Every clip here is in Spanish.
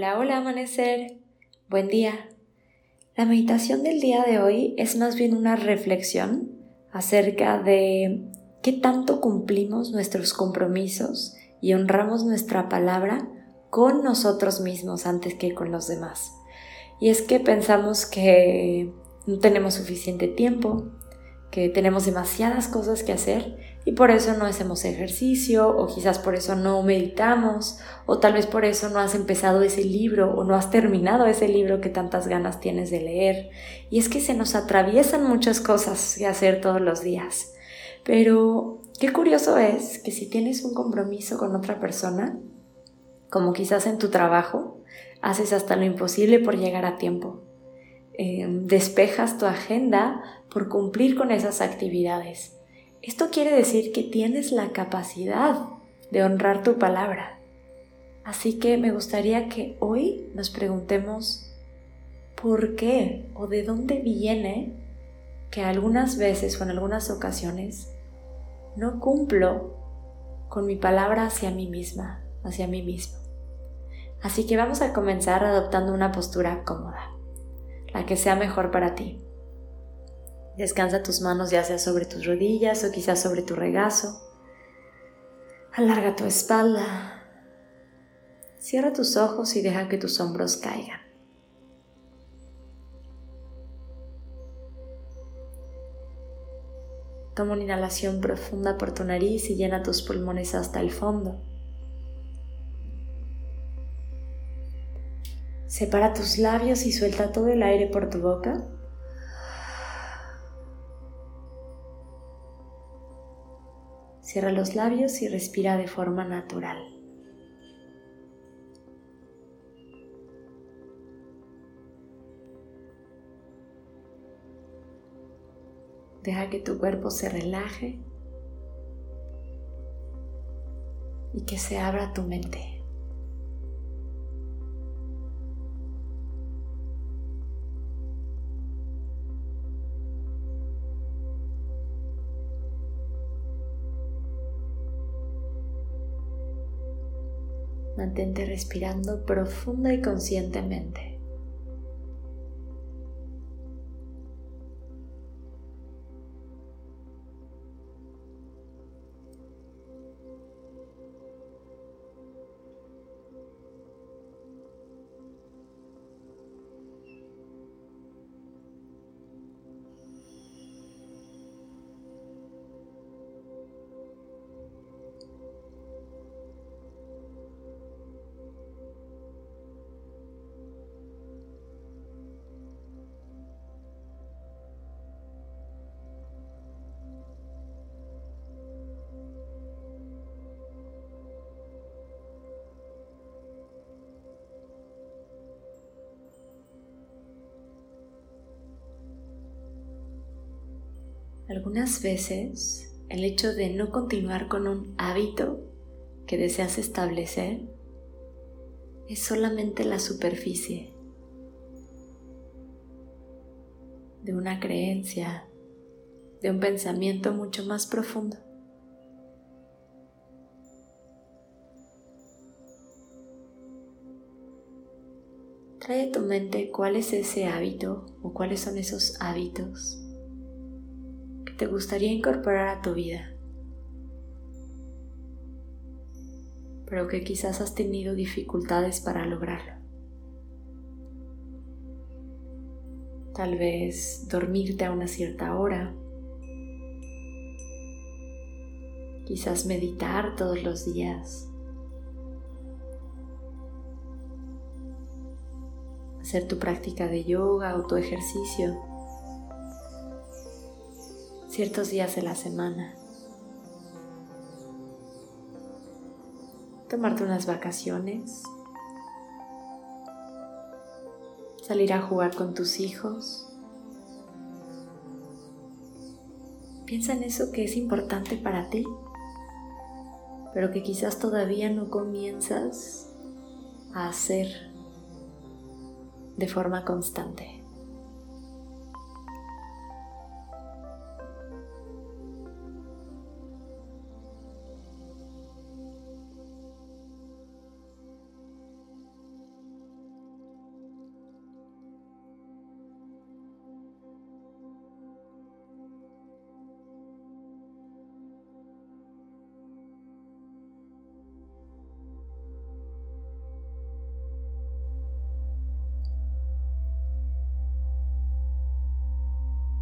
Hola, hola amanecer. Buen día. La meditación del día de hoy es más bien una reflexión acerca de qué tanto cumplimos nuestros compromisos y honramos nuestra palabra con nosotros mismos antes que con los demás. Y es que pensamos que no tenemos suficiente tiempo, que tenemos demasiadas cosas que hacer y por eso no hacemos ejercicio o quizás por eso no meditamos o tal vez por eso no has empezado ese libro o no has terminado ese libro que tantas ganas tienes de leer. Y es que se nos atraviesan muchas cosas que hacer todos los días. Pero qué curioso es que si tienes un compromiso con otra persona, como quizás en tu trabajo, haces hasta lo imposible por llegar a tiempo eh, despejas tu agenda por cumplir con esas actividades. Esto quiere decir que tienes la capacidad de honrar tu palabra. Así que me gustaría que hoy nos preguntemos por qué o de dónde viene que algunas veces o en algunas ocasiones no cumplo con mi palabra hacia mí misma, hacia mí mismo. Así que vamos a comenzar adoptando una postura cómoda la que sea mejor para ti. Descansa tus manos ya sea sobre tus rodillas o quizás sobre tu regazo. Alarga tu espalda. Cierra tus ojos y deja que tus hombros caigan. Toma una inhalación profunda por tu nariz y llena tus pulmones hasta el fondo. Separa tus labios y suelta todo el aire por tu boca. Cierra los labios y respira de forma natural. Deja que tu cuerpo se relaje y que se abra tu mente. Mantente respirando profunda y conscientemente. Algunas veces el hecho de no continuar con un hábito que deseas establecer es solamente la superficie de una creencia, de un pensamiento mucho más profundo. Trae a tu mente cuál es ese hábito o cuáles son esos hábitos te gustaría incorporar a tu vida, pero que quizás has tenido dificultades para lograrlo. Tal vez dormirte a una cierta hora, quizás meditar todos los días, hacer tu práctica de yoga o tu ejercicio ciertos días de la semana. Tomarte unas vacaciones. Salir a jugar con tus hijos. Piensa en eso que es importante para ti, pero que quizás todavía no comienzas a hacer de forma constante.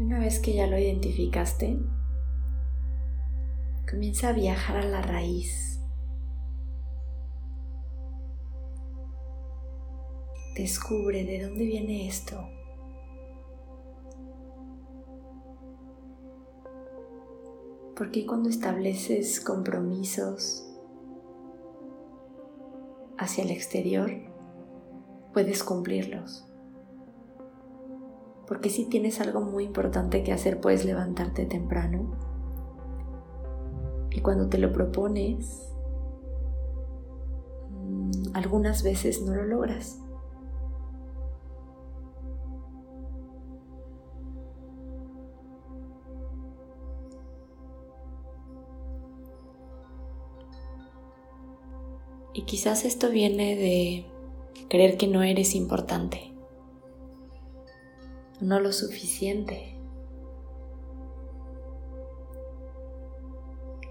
Una vez que ya lo identificaste, comienza a viajar a la raíz. Descubre de dónde viene esto. Porque cuando estableces compromisos hacia el exterior, puedes cumplirlos? Porque si tienes algo muy importante que hacer, puedes levantarte temprano. Y cuando te lo propones, mm, algunas veces no lo logras. Y quizás esto viene de creer que no eres importante, no lo suficiente.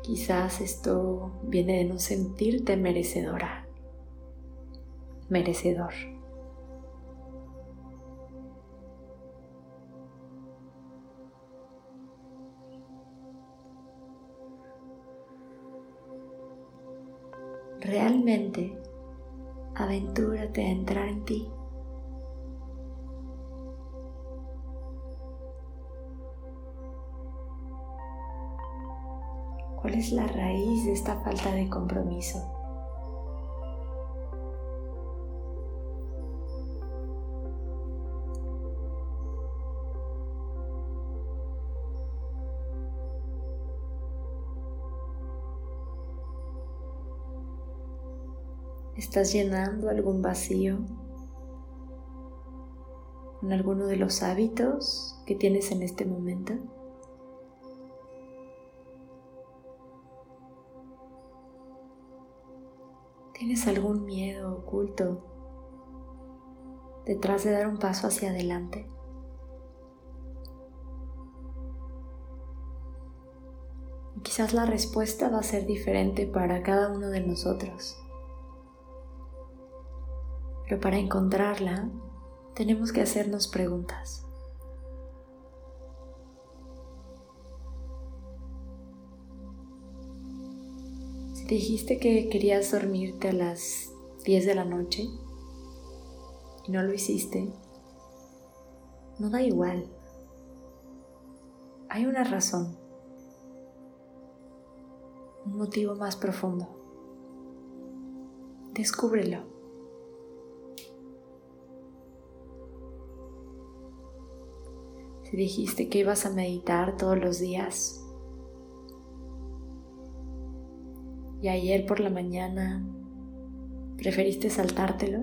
Quizás esto viene de no sentirte merecedora, merecedor. realmente aventúrate a entrar en ti. ¿Cuál es la raíz de esta falta de compromiso? ¿Estás llenando algún vacío con alguno de los hábitos que tienes en este momento? ¿Tienes algún miedo oculto detrás de dar un paso hacia adelante? quizás la respuesta va a ser diferente para cada uno de nosotros. Pero para encontrarla tenemos que hacernos preguntas. Dijiste que querías dormirte a las 10 de la noche y no lo hiciste, no da igual. Hay una razón, un motivo más profundo. Descúbrelo. Si dijiste que ibas a meditar todos los días y ayer por la mañana preferiste saltártelo,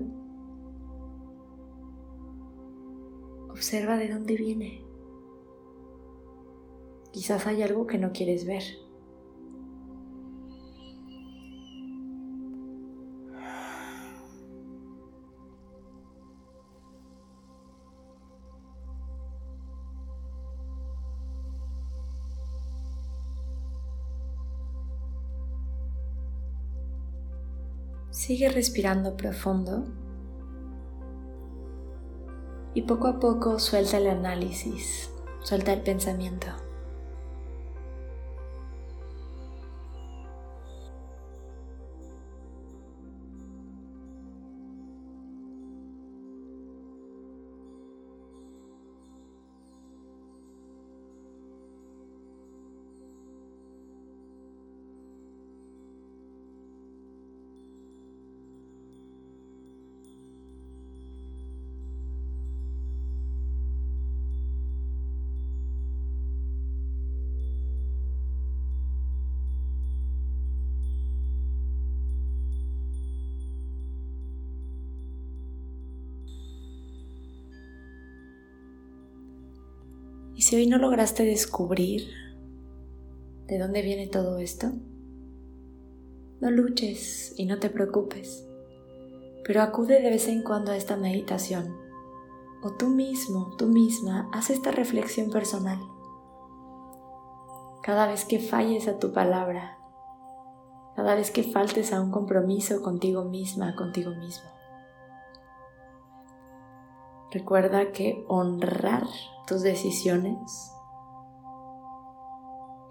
observa de dónde viene. Quizás hay algo que no quieres ver. Sigue respirando profundo y poco a poco suelta el análisis, suelta el pensamiento. Y si hoy no lograste descubrir de dónde viene todo esto, no luches y no te preocupes, pero acude de vez en cuando a esta meditación. O tú mismo, tú misma, haz esta reflexión personal. Cada vez que falles a tu palabra, cada vez que faltes a un compromiso contigo misma, contigo mismo. Recuerda que honrar tus decisiones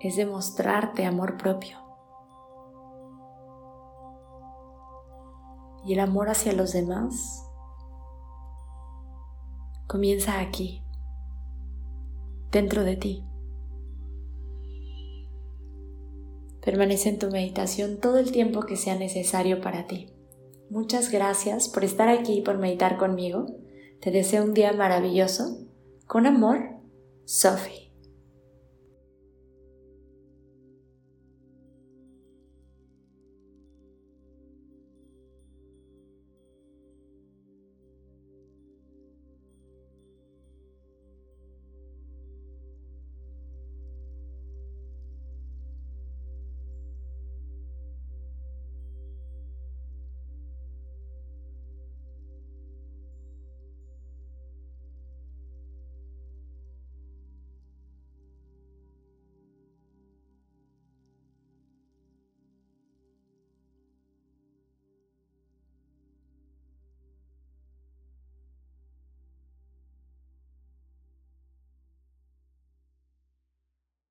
es demostrarte amor propio. Y el amor hacia los demás comienza aquí, dentro de ti. Permanece en tu meditación todo el tiempo que sea necesario para ti. Muchas gracias por estar aquí y por meditar conmigo. Te deseo un día maravilloso. Con amor, Sophie.